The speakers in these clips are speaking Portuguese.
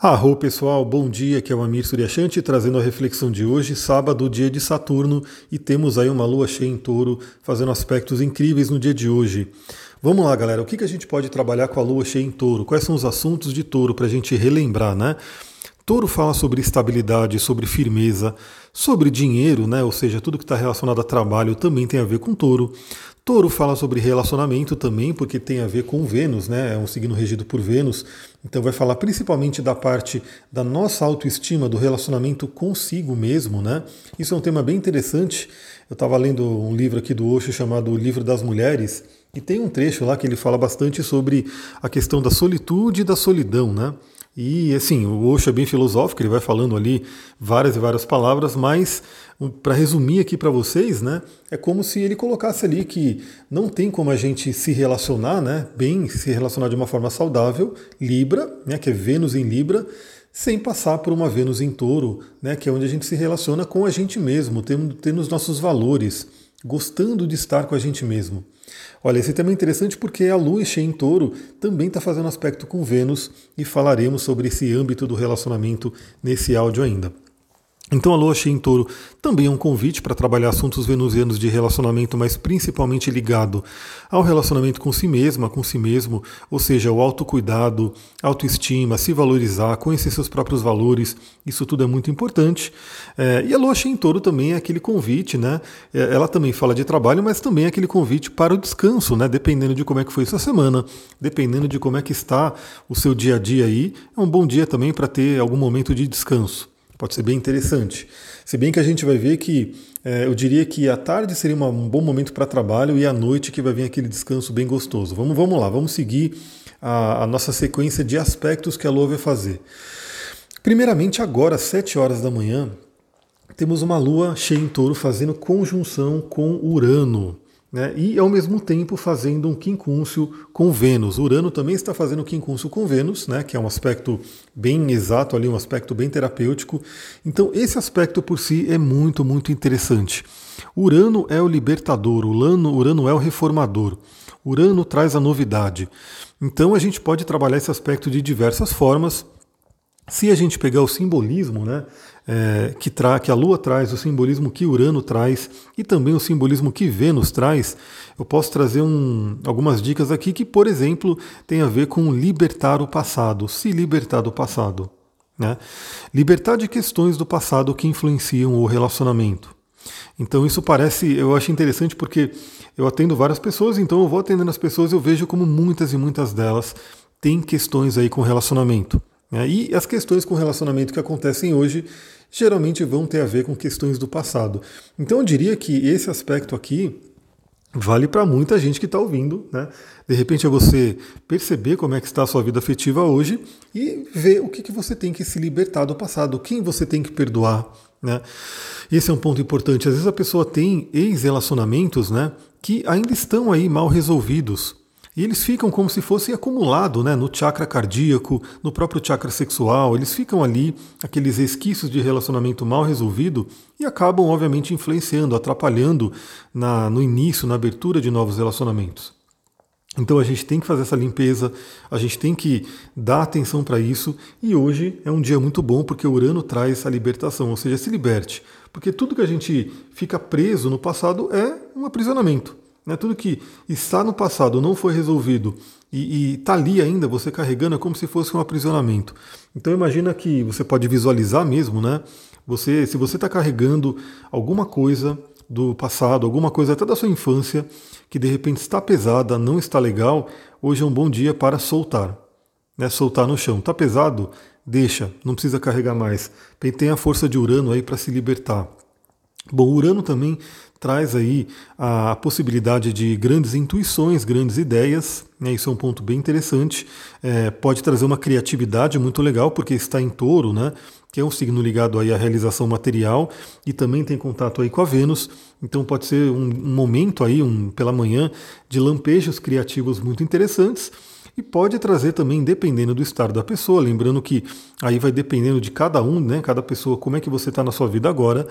Arro pessoal, bom dia, aqui é o Amir Suryashanti trazendo a reflexão de hoje, sábado, dia de Saturno, e temos aí uma lua cheia em touro, fazendo aspectos incríveis no dia de hoje. Vamos lá, galera, o que, que a gente pode trabalhar com a lua cheia em touro? Quais são os assuntos de touro para a gente relembrar, né? Touro fala sobre estabilidade, sobre firmeza, sobre dinheiro, né? Ou seja, tudo que está relacionado a trabalho também tem a ver com touro. Touro fala sobre relacionamento também, porque tem a ver com Vênus, né? É um signo regido por Vênus. Então vai falar principalmente da parte da nossa autoestima, do relacionamento consigo mesmo, né? Isso é um tema bem interessante. Eu estava lendo um livro aqui do Osho chamado O Livro das Mulheres, e tem um trecho lá que ele fala bastante sobre a questão da solitude e da solidão, né? E assim, o Osho é bem filosófico, ele vai falando ali várias e várias palavras, mas para resumir aqui para vocês, né, é como se ele colocasse ali que não tem como a gente se relacionar, né, bem, se relacionar de uma forma saudável, Libra, né, que é Vênus em Libra, sem passar por uma Vênus em Touro, né, que é onde a gente se relaciona com a gente mesmo, tendo, tendo os nossos valores, gostando de estar com a gente mesmo. Olha, esse tema é interessante porque a Lua cheia em touro também está fazendo aspecto com Vênus e falaremos sobre esse âmbito do relacionamento nesse áudio ainda. Então a lua cheia em touro também é um convite para trabalhar assuntos venusianos de relacionamento, mas principalmente ligado ao relacionamento com si mesma, com si mesmo, ou seja, o autocuidado, autoestima, se valorizar, conhecer seus próprios valores, isso tudo é muito importante. É, e a lua cheia em touro também é aquele convite, né? É, ela também fala de trabalho, mas também é aquele convite para o descanso, né? Dependendo de como é que foi sua semana, dependendo de como é que está o seu dia a dia aí, é um bom dia também para ter algum momento de descanso. Pode ser bem interessante. Se bem que a gente vai ver que é, eu diria que a tarde seria uma, um bom momento para trabalho e à noite que vai vir aquele descanso bem gostoso. Vamos, vamos lá, vamos seguir a, a nossa sequência de aspectos que a Lua vai fazer. Primeiramente, agora, às 7 horas da manhã, temos uma Lua cheia em touro fazendo conjunção com Urano né, e ao mesmo tempo fazendo um quincúncio com Vênus. Urano também está fazendo quincúncio com Vênus, né, que é um aspecto bem exato ali, um aspecto bem terapêutico. Então esse aspecto por si é muito, muito interessante. Urano é o libertador, Urano, Urano é o reformador. Urano traz a novidade. Então a gente pode trabalhar esse aspecto de diversas formas. Se a gente pegar o simbolismo, né, é, que, tra que a Lua traz, o simbolismo que Urano traz e também o simbolismo que Vênus traz, eu posso trazer um, algumas dicas aqui que, por exemplo, tem a ver com libertar o passado, se libertar do passado. Né? Libertar de questões do passado que influenciam o relacionamento. Então isso parece, eu acho interessante porque eu atendo várias pessoas, então eu vou atendendo as pessoas e eu vejo como muitas e muitas delas têm questões aí com relacionamento. Né? E as questões com relacionamento que acontecem hoje geralmente vão ter a ver com questões do passado. Então eu diria que esse aspecto aqui vale para muita gente que está ouvindo, né? De repente é você perceber como é que está a sua vida afetiva hoje e ver o que, que você tem que se libertar do passado, quem você tem que perdoar, né? Esse é um ponto importante. Às vezes a pessoa tem ex-relacionamentos, né, que ainda estão aí mal resolvidos. E eles ficam como se fosse acumulado né, no chakra cardíaco, no próprio chakra sexual, eles ficam ali, aqueles resquícios de relacionamento mal resolvido, e acabam, obviamente, influenciando, atrapalhando na, no início, na abertura de novos relacionamentos. Então a gente tem que fazer essa limpeza, a gente tem que dar atenção para isso, e hoje é um dia muito bom porque o Urano traz a libertação, ou seja, se liberte. Porque tudo que a gente fica preso no passado é um aprisionamento. Né? Tudo que está no passado não foi resolvido e está ali ainda, você carregando, é como se fosse um aprisionamento. Então imagina que você pode visualizar mesmo, né? Você, se você está carregando alguma coisa do passado, alguma coisa até da sua infância, que de repente está pesada, não está legal, hoje é um bom dia para soltar. Né? Soltar no chão. Está pesado? Deixa, não precisa carregar mais. Tem a força de Urano aí para se libertar. Bom, Urano também traz aí a possibilidade de grandes intuições, grandes ideias. Né? Isso é um ponto bem interessante. É, pode trazer uma criatividade muito legal, porque está em touro, né? que é um signo ligado aí à realização material e também tem contato aí com a Vênus. Então pode ser um, um momento aí, um, pela manhã, de lampejos criativos muito interessantes e pode trazer também, dependendo do estado da pessoa, lembrando que aí vai dependendo de cada um, né? Cada pessoa, como é que você está na sua vida agora,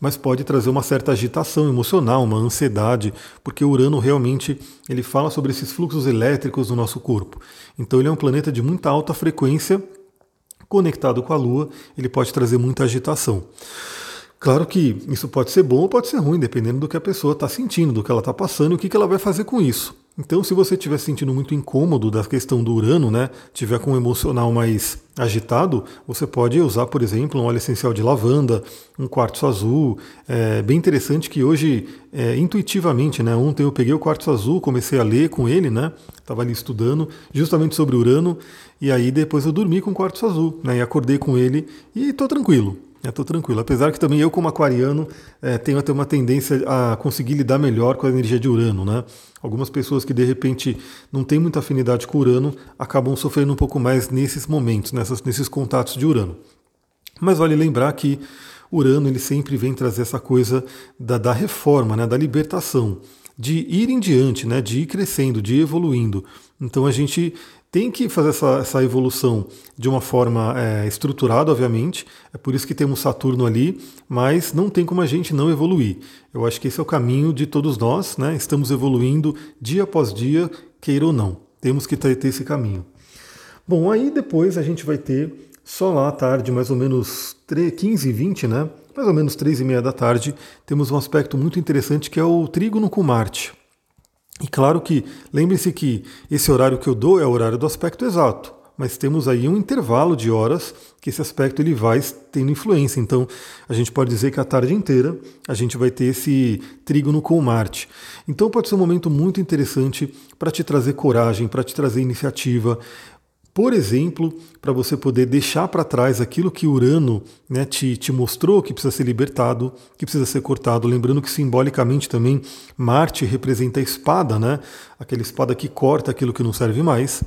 mas pode trazer uma certa agitação emocional, uma ansiedade, porque Urano realmente ele fala sobre esses fluxos elétricos no nosso corpo. Então ele é um planeta de muita alta frequência conectado com a Lua, ele pode trazer muita agitação. Claro que isso pode ser bom ou pode ser ruim, dependendo do que a pessoa está sentindo, do que ela está passando e o que, que ela vai fazer com isso. Então, se você estiver sentindo muito incômodo da questão do Urano, né, tiver com um emocional mais agitado, você pode usar, por exemplo, um óleo essencial de lavanda, um quartzo azul. É bem interessante que hoje, é, intuitivamente, né, ontem eu peguei o quartzo azul, comecei a ler com ele, né, estava ali estudando justamente sobre Urano, e aí depois eu dormi com o quartzo azul, né, e acordei com ele e estou tranquilo. Estou tranquilo. Apesar que também eu, como aquariano, é, tenho até uma tendência a conseguir lidar melhor com a energia de Urano. Né? Algumas pessoas que de repente não têm muita afinidade com Urano acabam sofrendo um pouco mais nesses momentos, nessas, nesses contatos de Urano. Mas vale lembrar que Urano ele sempre vem trazer essa coisa da, da reforma, né, da libertação, de ir em diante, né, de ir crescendo, de ir evoluindo. Então a gente tem que fazer essa, essa evolução de uma forma é, estruturada, obviamente. É por isso que temos Saturno ali, mas não tem como a gente não evoluir. Eu acho que esse é o caminho de todos nós, né? Estamos evoluindo dia após dia, queira ou não. Temos que ter, ter esse caminho. Bom, aí depois a gente vai ter só lá à tarde, mais ou menos 3, 15 e 20, né? Mais ou menos 3 e meia da tarde, temos um aspecto muito interessante que é o trígono com Marte. E claro que, lembre-se que esse horário que eu dou é o horário do aspecto exato, mas temos aí um intervalo de horas que esse aspecto ele vai tendo influência. Então, a gente pode dizer que a tarde inteira a gente vai ter esse trígono com Marte. Então, pode ser um momento muito interessante para te trazer coragem, para te trazer iniciativa, por exemplo, para você poder deixar para trás aquilo que Urano né, te, te mostrou que precisa ser libertado, que precisa ser cortado. Lembrando que simbolicamente também Marte representa a espada, né? aquela espada que corta aquilo que não serve mais.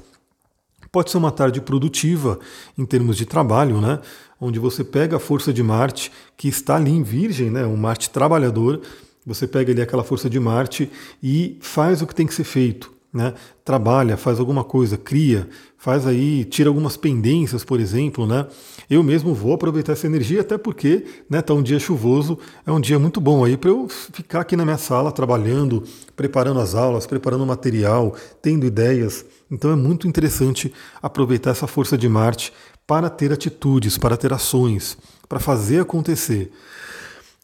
Pode ser uma tarde produtiva em termos de trabalho, né? onde você pega a força de Marte, que está ali em Virgem, né? um Marte trabalhador, você pega ali aquela força de Marte e faz o que tem que ser feito né? Trabalha, faz alguma coisa, cria, faz aí, tira algumas pendências, por exemplo, né? Eu mesmo vou aproveitar essa energia, até porque, né, tá um dia chuvoso, é um dia muito bom aí para eu ficar aqui na minha sala trabalhando, preparando as aulas, preparando material, tendo ideias. Então é muito interessante aproveitar essa força de Marte para ter atitudes, para ter ações, para fazer acontecer.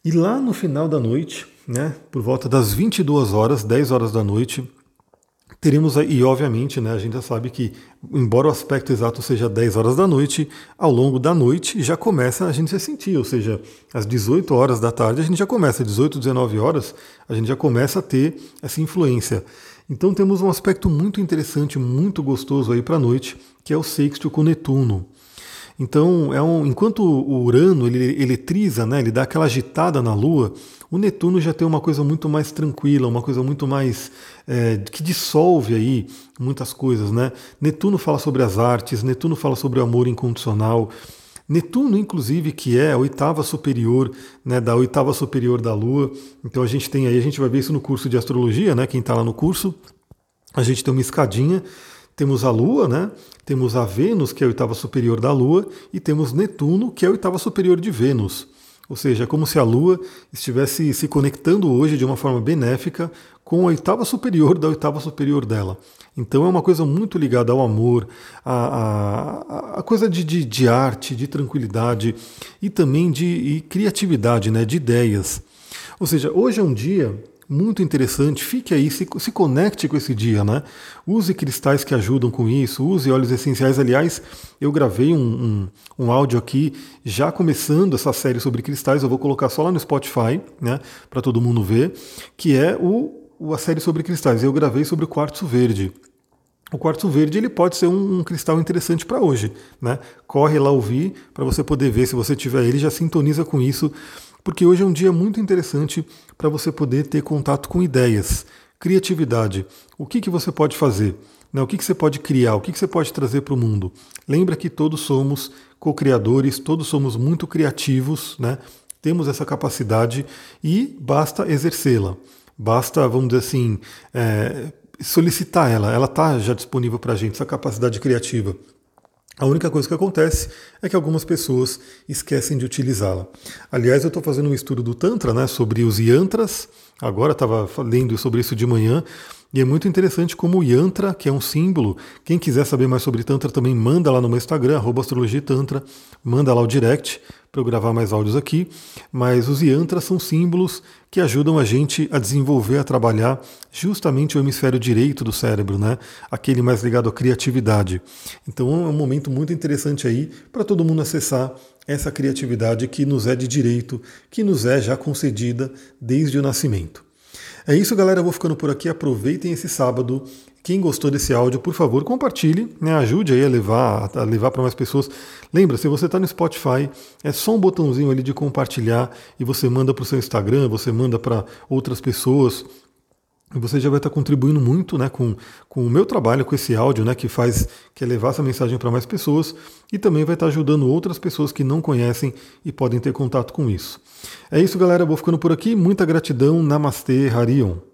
E lá no final da noite, né, por volta das 22 horas, 10 horas da noite, Teremos aí, e obviamente, né, a gente já sabe que, embora o aspecto exato seja 10 horas da noite, ao longo da noite já começa a gente a sentir, ou seja, às 18 horas da tarde a gente já começa, às 18, 19 horas, a gente já começa a ter essa influência. Então temos um aspecto muito interessante, muito gostoso aí para a noite, que é o sexto com Netuno. Então, é um, enquanto o Urano ele eletriza, né, ele dá aquela agitada na Lua, o Netuno já tem uma coisa muito mais tranquila, uma coisa muito mais é, que dissolve aí muitas coisas, né? Netuno fala sobre as artes, Netuno fala sobre o amor incondicional. Netuno, inclusive, que é a oitava superior, né, da oitava superior da Lua. Então a gente tem aí, a gente vai ver isso no curso de astrologia, né? Quem está lá no curso, a gente tem uma escadinha temos a Lua, né? temos a Vênus, que é a oitava superior da Lua, e temos Netuno, que é a oitava superior de Vênus. Ou seja, é como se a Lua estivesse se conectando hoje de uma forma benéfica com a oitava superior da oitava superior dela. Então é uma coisa muito ligada ao amor, a, a, a coisa de, de, de, arte, de tranquilidade e também de criatividade, né, de ideias. Ou seja, hoje é um dia muito interessante. Fique aí, se, se conecte com esse dia, né? Use cristais que ajudam com isso, use óleos essenciais. Aliás, eu gravei um, um, um áudio aqui, já começando essa série sobre cristais, eu vou colocar só lá no Spotify, né? Para todo mundo ver, que é o, a série sobre cristais. Eu gravei sobre o quartzo verde. O quartzo verde ele pode ser um, um cristal interessante para hoje, né? Corre lá ouvir para você poder ver se você tiver ele, já sintoniza com isso porque hoje é um dia muito interessante para você poder ter contato com ideias, criatividade. O que, que você pode fazer? Né? O que, que você pode criar? O que, que você pode trazer para o mundo? Lembra que todos somos co-criadores, todos somos muito criativos, né? temos essa capacidade e basta exercê-la. Basta, vamos dizer assim, é, solicitar ela. Ela está já disponível para a gente, essa capacidade criativa. A única coisa que acontece é que algumas pessoas esquecem de utilizá-la. Aliás, eu estou fazendo um estudo do Tantra né, sobre os yantras, agora estava lendo sobre isso de manhã, e é muito interessante como o Yantra, que é um símbolo, quem quiser saber mais sobre Tantra também manda lá no meu Instagram, astrologitantra, manda lá o direct para eu gravar mais áudios aqui. Mas os Yantras são símbolos que ajudam a gente a desenvolver, a trabalhar justamente o hemisfério direito do cérebro, né? Aquele mais ligado à criatividade. Então é um momento muito interessante aí para todo mundo acessar essa criatividade que nos é de direito, que nos é já concedida desde o nascimento. É isso, galera. Eu vou ficando por aqui. Aproveitem esse sábado. Quem gostou desse áudio, por favor, compartilhe, né? ajude aí a levar, a levar para mais pessoas. Lembra, se você está no Spotify, é só um botãozinho ali de compartilhar e você manda para o seu Instagram, você manda para outras pessoas. E você já vai estar tá contribuindo muito né, com, com o meu trabalho, com esse áudio, né, que faz que é levar essa mensagem para mais pessoas e também vai estar tá ajudando outras pessoas que não conhecem e podem ter contato com isso. É isso, galera. vou ficando por aqui. Muita gratidão. Namastê, Harion.